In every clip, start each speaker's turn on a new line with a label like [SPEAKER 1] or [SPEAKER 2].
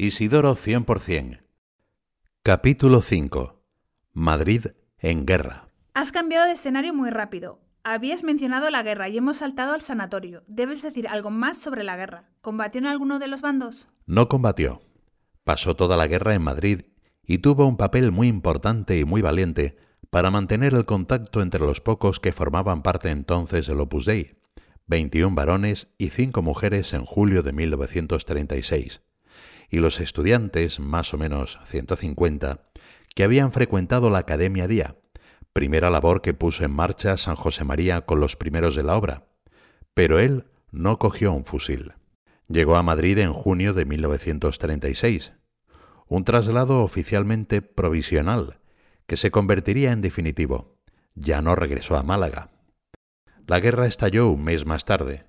[SPEAKER 1] Isidoro 100%. Capítulo 5. Madrid en guerra.
[SPEAKER 2] Has cambiado de escenario muy rápido. Habías mencionado la guerra y hemos saltado al sanatorio. Debes decir algo más sobre la guerra. ¿Combatió en alguno de los bandos?
[SPEAKER 1] No combatió. Pasó toda la guerra en Madrid y tuvo un papel muy importante y muy valiente para mantener el contacto entre los pocos que formaban parte entonces del Opus Dei, 21 varones y 5 mujeres en julio de 1936 y los estudiantes, más o menos 150, que habían frecuentado la Academia Día, primera labor que puso en marcha San José María con los primeros de la obra. Pero él no cogió un fusil. Llegó a Madrid en junio de 1936, un traslado oficialmente provisional, que se convertiría en definitivo. Ya no regresó a Málaga. La guerra estalló un mes más tarde.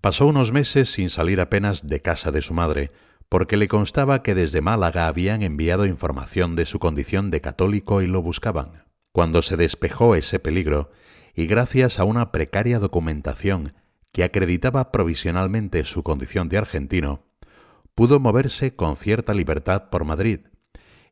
[SPEAKER 1] Pasó unos meses sin salir apenas de casa de su madre, porque le constaba que desde Málaga habían enviado información de su condición de católico y lo buscaban. Cuando se despejó ese peligro, y gracias a una precaria documentación que acreditaba provisionalmente su condición de argentino, pudo moverse con cierta libertad por Madrid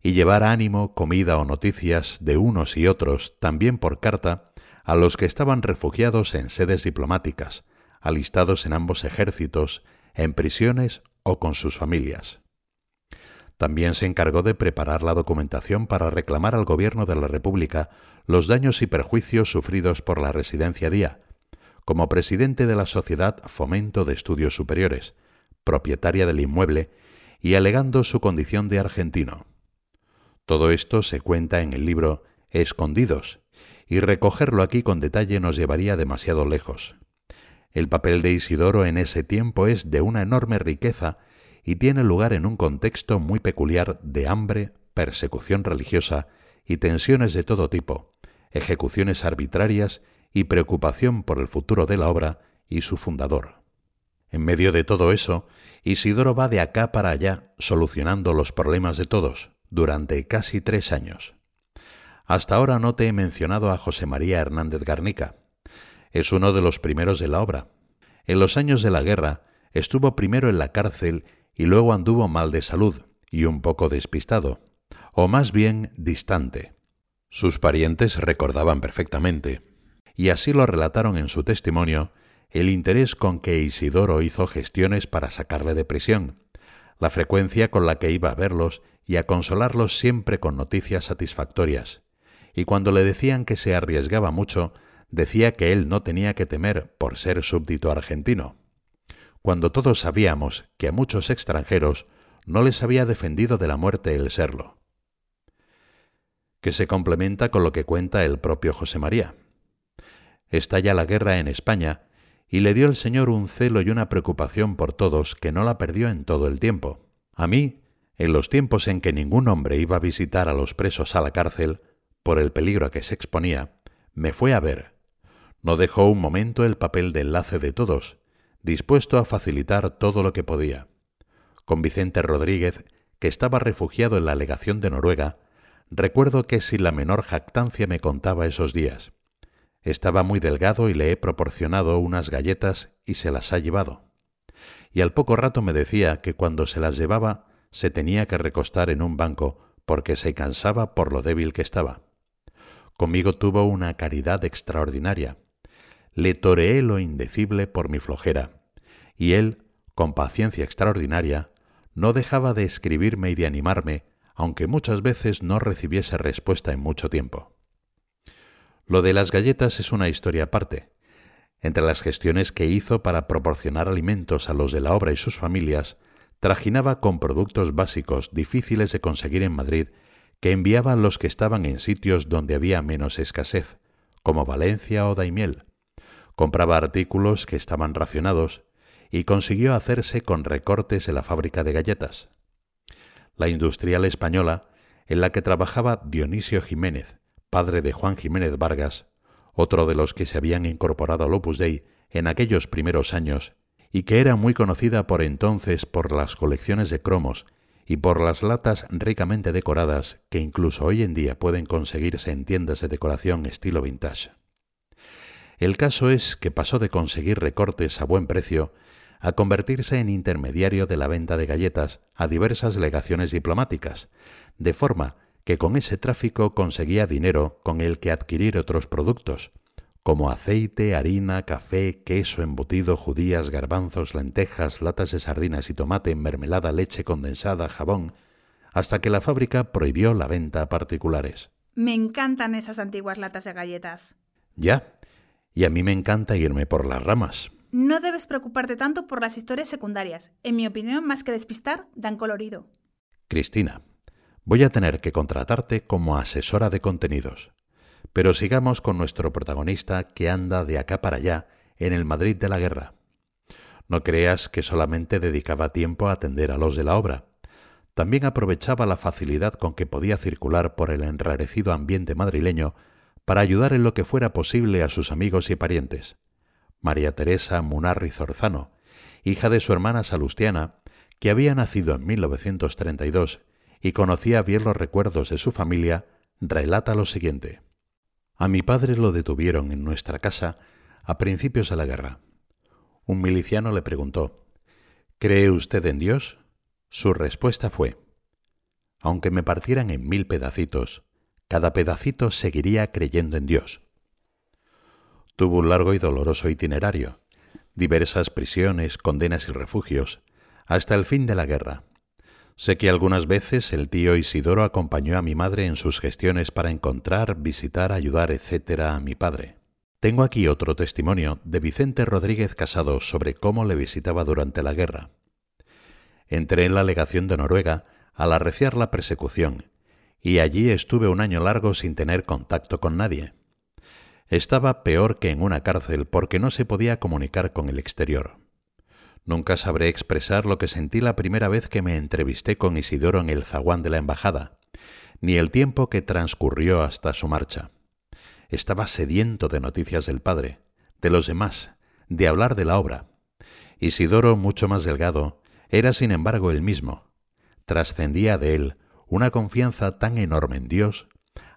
[SPEAKER 1] y llevar ánimo, comida o noticias de unos y otros, también por carta, a los que estaban refugiados en sedes diplomáticas, alistados en ambos ejércitos, en prisiones o con sus familias. También se encargó de preparar la documentación para reclamar al Gobierno de la República los daños y perjuicios sufridos por la residencia Día, como presidente de la Sociedad Fomento de Estudios Superiores, propietaria del inmueble, y alegando su condición de argentino. Todo esto se cuenta en el libro Escondidos, y recogerlo aquí con detalle nos llevaría demasiado lejos. El papel de Isidoro en ese tiempo es de una enorme riqueza y tiene lugar en un contexto muy peculiar de hambre, persecución religiosa y tensiones de todo tipo, ejecuciones arbitrarias y preocupación por el futuro de la obra y su fundador. En medio de todo eso, Isidoro va de acá para allá solucionando los problemas de todos durante casi tres años. Hasta ahora no te he mencionado a José María Hernández Garnica, es uno de los primeros de la obra. En los años de la guerra estuvo primero en la cárcel y luego anduvo mal de salud y un poco despistado, o más bien distante. Sus parientes recordaban perfectamente, y así lo relataron en su testimonio, el interés con que Isidoro hizo gestiones para sacarle de prisión, la frecuencia con la que iba a verlos y a consolarlos siempre con noticias satisfactorias, y cuando le decían que se arriesgaba mucho, decía que él no tenía que temer por ser súbdito argentino, cuando todos sabíamos que a muchos extranjeros no les había defendido de la muerte el serlo. Que se complementa con lo que cuenta el propio José María. Estalla la guerra en España y le dio el Señor un celo y una preocupación por todos que no la perdió en todo el tiempo. A mí, en los tiempos en que ningún hombre iba a visitar a los presos a la cárcel, por el peligro a que se exponía, me fue a ver no dejó un momento el papel de enlace de todos, dispuesto a facilitar todo lo que podía. Con Vicente Rodríguez, que estaba refugiado en la legación de Noruega, recuerdo que sin la menor jactancia me contaba esos días. Estaba muy delgado y le he proporcionado unas galletas y se las ha llevado. Y al poco rato me decía que cuando se las llevaba se tenía que recostar en un banco porque se cansaba por lo débil que estaba. Conmigo tuvo una caridad extraordinaria le toreé lo indecible por mi flojera, y él, con paciencia extraordinaria, no dejaba de escribirme y de animarme, aunque muchas veces no recibiese respuesta en mucho tiempo. Lo de las galletas es una historia aparte. Entre las gestiones que hizo para proporcionar alimentos a los de la obra y sus familias, trajinaba con productos básicos difíciles de conseguir en Madrid que enviaba los que estaban en sitios donde había menos escasez, como Valencia o Daimiel, compraba artículos que estaban racionados y consiguió hacerse con recortes en la fábrica de galletas. La industrial española, en la que trabajaba Dionisio Jiménez, padre de Juan Jiménez Vargas, otro de los que se habían incorporado al Opus Dei en aquellos primeros años, y que era muy conocida por entonces por las colecciones de cromos y por las latas ricamente decoradas que incluso hoy en día pueden conseguirse en tiendas de decoración estilo vintage. El caso es que pasó de conseguir recortes a buen precio a convertirse en intermediario de la venta de galletas a diversas legaciones diplomáticas, de forma que con ese tráfico conseguía dinero con el que adquirir otros productos, como aceite, harina, café, queso, embutido, judías, garbanzos, lentejas, latas de sardinas y tomate, mermelada, leche condensada, jabón, hasta que la fábrica prohibió la venta a particulares.
[SPEAKER 2] Me encantan esas antiguas latas de galletas.
[SPEAKER 1] Ya, y a mí me encanta irme por las ramas.
[SPEAKER 2] No debes preocuparte tanto por las historias secundarias. En mi opinión, más que despistar, dan colorido.
[SPEAKER 1] Cristina, voy a tener que contratarte como asesora de contenidos. Pero sigamos con nuestro protagonista que anda de acá para allá en el Madrid de la guerra. No creas que solamente dedicaba tiempo a atender a los de la obra. También aprovechaba la facilidad con que podía circular por el enrarecido ambiente madrileño para ayudar en lo que fuera posible a sus amigos y parientes. María Teresa Munarri Zorzano, hija de su hermana Salustiana, que había nacido en 1932 y conocía bien los recuerdos de su familia, relata lo siguiente. A mi padre lo detuvieron en nuestra casa a principios de la guerra. Un miliciano le preguntó, ¿Cree usted en Dios? Su respuesta fue, aunque me partieran en mil pedacitos, cada pedacito seguiría creyendo en Dios. Tuvo un largo y doloroso itinerario, diversas prisiones, condenas y refugios, hasta el fin de la guerra. Sé que algunas veces el tío Isidoro acompañó a mi madre en sus gestiones para encontrar, visitar, ayudar, etc. a mi padre. Tengo aquí otro testimonio de Vicente Rodríguez Casado sobre cómo le visitaba durante la guerra. Entré en la legación de Noruega al arreciar la persecución, y allí estuve un año largo sin tener contacto con nadie. Estaba peor que en una cárcel porque no se podía comunicar con el exterior. Nunca sabré expresar lo que sentí la primera vez que me entrevisté con Isidoro en el zaguán de la embajada, ni el tiempo que transcurrió hasta su marcha. Estaba sediento de noticias del padre, de los demás, de hablar de la obra. Isidoro, mucho más delgado, era sin embargo el mismo. Trascendía de él una confianza tan enorme en Dios,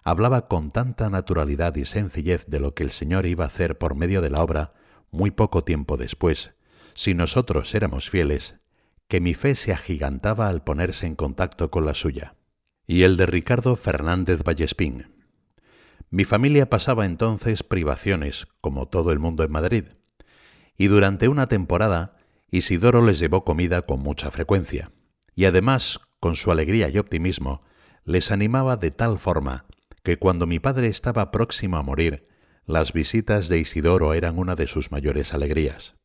[SPEAKER 1] hablaba con tanta naturalidad y sencillez de lo que el Señor iba a hacer por medio de la obra muy poco tiempo después, si nosotros éramos fieles, que mi fe se agigantaba al ponerse en contacto con la suya. Y el de Ricardo Fernández Vallespín. Mi familia pasaba entonces privaciones, como todo el mundo en Madrid, y durante una temporada Isidoro les llevó comida con mucha frecuencia, y además, con su alegría y optimismo, les animaba de tal forma que cuando mi padre estaba próximo a morir, las visitas de Isidoro eran una de sus mayores alegrías.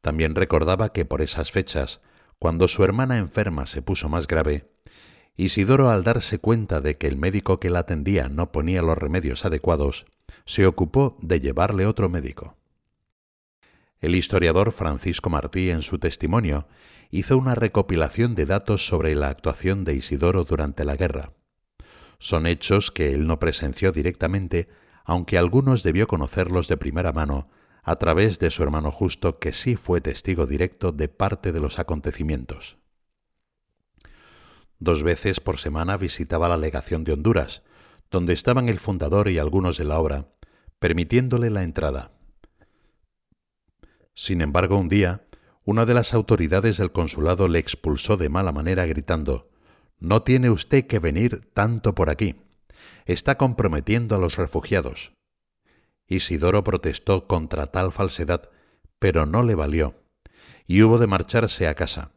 [SPEAKER 1] También recordaba que por esas fechas, cuando su hermana enferma se puso más grave, Isidoro, al darse cuenta de que el médico que la atendía no ponía los remedios adecuados, se ocupó de llevarle otro médico. El historiador Francisco Martí, en su testimonio, hizo una recopilación de datos sobre la actuación de Isidoro durante la guerra. Son hechos que él no presenció directamente, aunque algunos debió conocerlos de primera mano a través de su hermano justo que sí fue testigo directo de parte de los acontecimientos. Dos veces por semana visitaba la legación de Honduras, donde estaban el fundador y algunos de la obra, permitiéndole la entrada. Sin embargo, un día, una de las autoridades del consulado le expulsó de mala manera gritando No tiene usted que venir tanto por aquí. Está comprometiendo a los refugiados. Isidoro protestó contra tal falsedad, pero no le valió, y hubo de marcharse a casa.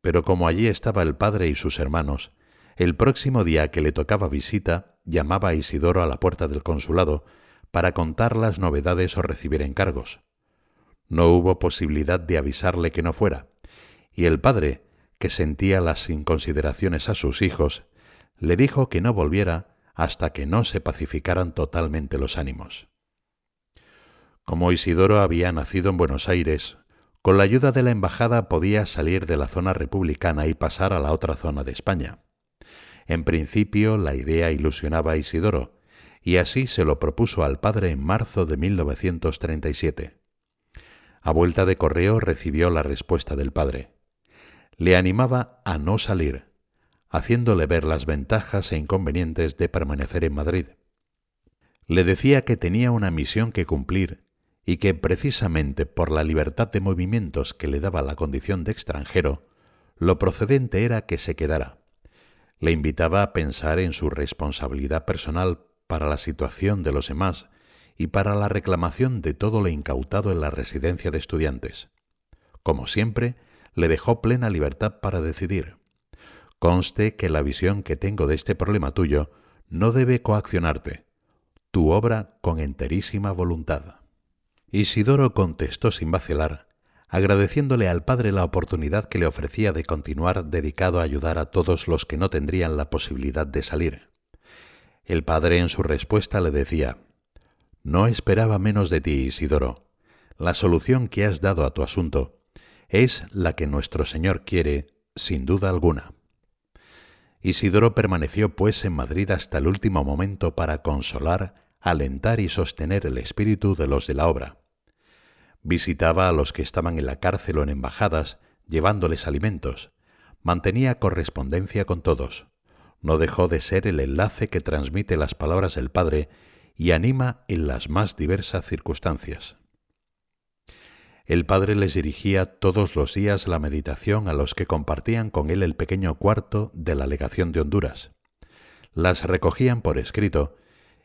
[SPEAKER 1] Pero como allí estaba el padre y sus hermanos, el próximo día que le tocaba visita, llamaba Isidoro a la puerta del consulado para contar las novedades o recibir encargos. No hubo posibilidad de avisarle que no fuera, y el padre, que sentía las inconsideraciones a sus hijos, le dijo que no volviera hasta que no se pacificaran totalmente los ánimos. Como Isidoro había nacido en Buenos Aires, con la ayuda de la embajada podía salir de la zona republicana y pasar a la otra zona de España. En principio la idea ilusionaba a Isidoro, y así se lo propuso al padre en marzo de 1937. A vuelta de correo recibió la respuesta del padre. Le animaba a no salir, haciéndole ver las ventajas e inconvenientes de permanecer en Madrid. Le decía que tenía una misión que cumplir y que precisamente por la libertad de movimientos que le daba la condición de extranjero, lo procedente era que se quedara. Le invitaba a pensar en su responsabilidad personal para la situación de los demás y para la reclamación de todo lo incautado en la residencia de estudiantes. Como siempre, le dejó plena libertad para decidir. Conste que la visión que tengo de este problema tuyo no debe coaccionarte. Tu obra con enterísima voluntad. Isidoro contestó sin vacilar, agradeciéndole al padre la oportunidad que le ofrecía de continuar dedicado a ayudar a todos los que no tendrían la posibilidad de salir. El padre en su respuesta le decía No esperaba menos de ti, Isidoro. La solución que has dado a tu asunto es la que nuestro Señor quiere, sin duda alguna. Isidoro permaneció pues en Madrid hasta el último momento para consolar, alentar y sostener el espíritu de los de la obra. Visitaba a los que estaban en la cárcel o en embajadas, llevándoles alimentos. Mantenía correspondencia con todos. No dejó de ser el enlace que transmite las palabras del Padre y anima en las más diversas circunstancias. El padre les dirigía todos los días la meditación a los que compartían con él el pequeño cuarto de la legación de Honduras. Las recogían por escrito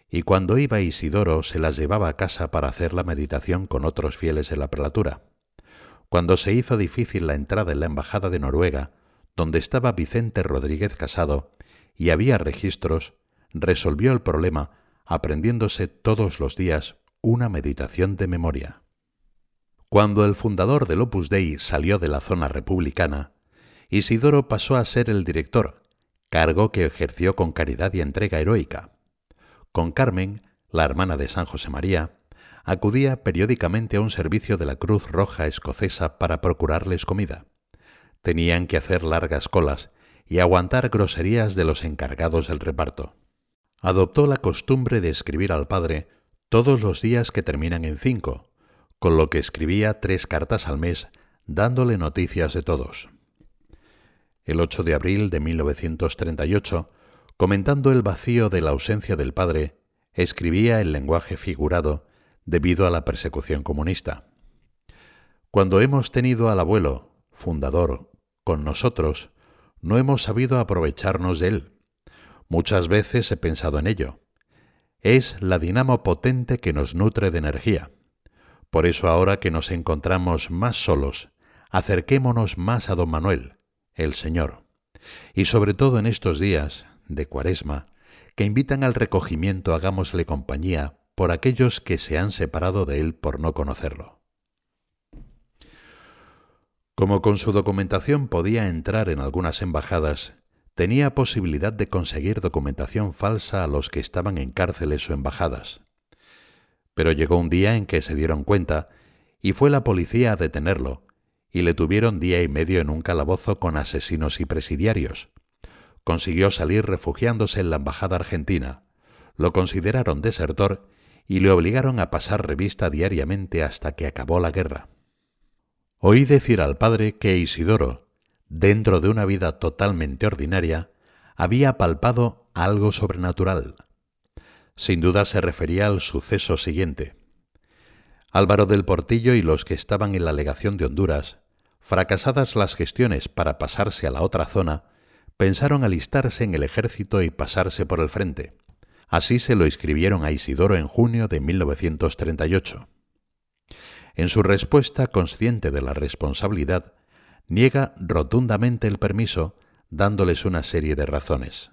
[SPEAKER 1] y cuando iba Isidoro se las llevaba a casa para hacer la meditación con otros fieles de la prelatura. Cuando se hizo difícil la entrada en la embajada de Noruega, donde estaba Vicente Rodríguez Casado, y había registros, resolvió el problema aprendiéndose todos los días una meditación de memoria. Cuando el fundador del Opus Dei salió de la zona republicana, Isidoro pasó a ser el director, cargo que ejerció con caridad y entrega heroica. Con Carmen, la hermana de San José María, acudía periódicamente a un servicio de la Cruz Roja escocesa para procurarles comida. Tenían que hacer largas colas y aguantar groserías de los encargados del reparto. Adoptó la costumbre de escribir al padre todos los días que terminan en cinco, con lo que escribía tres cartas al mes dándole noticias de todos. El 8 de abril de 1938, comentando el vacío de la ausencia del padre, escribía el lenguaje figurado debido a la persecución comunista. Cuando hemos tenido al abuelo, fundador, con nosotros, no hemos sabido aprovecharnos de él. Muchas veces he pensado en ello. Es la dinamo potente que nos nutre de energía. Por eso ahora que nos encontramos más solos, acerquémonos más a don Manuel, el Señor, y sobre todo en estos días de Cuaresma, que invitan al recogimiento hagámosle compañía por aquellos que se han separado de él por no conocerlo. Como con su documentación podía entrar en algunas embajadas, tenía posibilidad de conseguir documentación falsa a los que estaban en cárceles o embajadas. Pero llegó un día en que se dieron cuenta y fue la policía a detenerlo, y le tuvieron día y medio en un calabozo con asesinos y presidiarios. Consiguió salir refugiándose en la embajada argentina. Lo consideraron desertor y le obligaron a pasar revista diariamente hasta que acabó la guerra. Oí decir al padre que Isidoro, dentro de una vida totalmente ordinaria, había palpado algo sobrenatural. Sin duda se refería al suceso siguiente. Álvaro del Portillo y los que estaban en la legación de Honduras, fracasadas las gestiones para pasarse a la otra zona, pensaron alistarse en el ejército y pasarse por el frente. Así se lo escribieron a Isidoro en junio de 1938. En su respuesta, consciente de la responsabilidad, niega rotundamente el permiso, dándoles una serie de razones.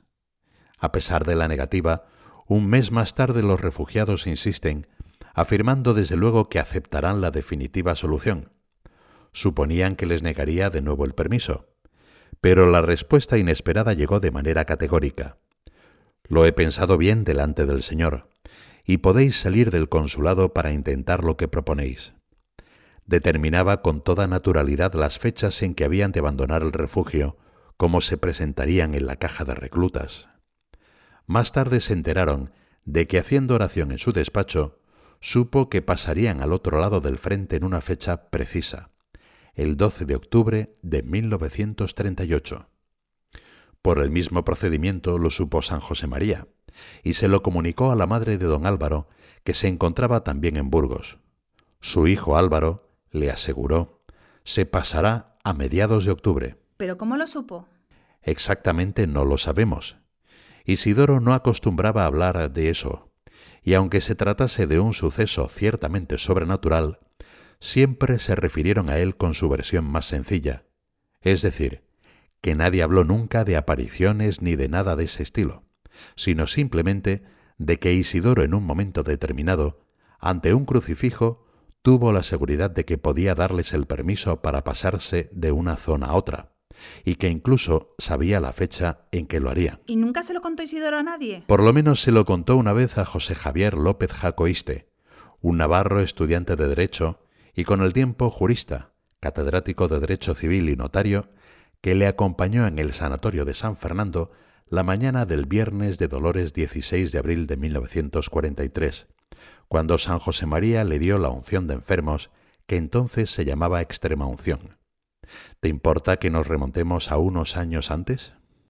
[SPEAKER 1] A pesar de la negativa, un mes más tarde los refugiados insisten, afirmando desde luego que aceptarán la definitiva solución. Suponían que les negaría de nuevo el permiso, pero la respuesta inesperada llegó de manera categórica. Lo he pensado bien delante del Señor, y podéis salir del consulado para intentar lo que proponéis. Determinaba con toda naturalidad las fechas en que habían de abandonar el refugio, como se presentarían en la caja de reclutas. Más tarde se enteraron de que haciendo oración en su despacho, supo que pasarían al otro lado del frente en una fecha precisa, el 12 de octubre de 1938. Por el mismo procedimiento lo supo San José María, y se lo comunicó a la madre de don Álvaro, que se encontraba también en Burgos. Su hijo Álvaro le aseguró, se pasará a mediados de octubre.
[SPEAKER 2] ¿Pero cómo lo supo?
[SPEAKER 1] Exactamente no lo sabemos. Isidoro no acostumbraba a hablar de eso, y aunque se tratase de un suceso ciertamente sobrenatural, siempre se refirieron a él con su versión más sencilla, es decir, que nadie habló nunca de apariciones ni de nada de ese estilo, sino simplemente de que Isidoro en un momento determinado, ante un crucifijo, tuvo la seguridad de que podía darles el permiso para pasarse de una zona a otra, y que incluso sabía la fecha en que lo harían.
[SPEAKER 2] ¿Y nunca se lo contó Isidoro a nadie?
[SPEAKER 1] Por lo menos se lo contó una vez a José Javier López Jacoíste, un navarro estudiante de Derecho y con el tiempo jurista, catedrático de Derecho Civil y notario, que le acompañó en el Sanatorio de San Fernando la mañana del viernes de Dolores 16 de abril de 1943, cuando San José María le dio la unción de enfermos, que entonces se llamaba extrema unción. ¿Te importa que nos remontemos a unos años antes?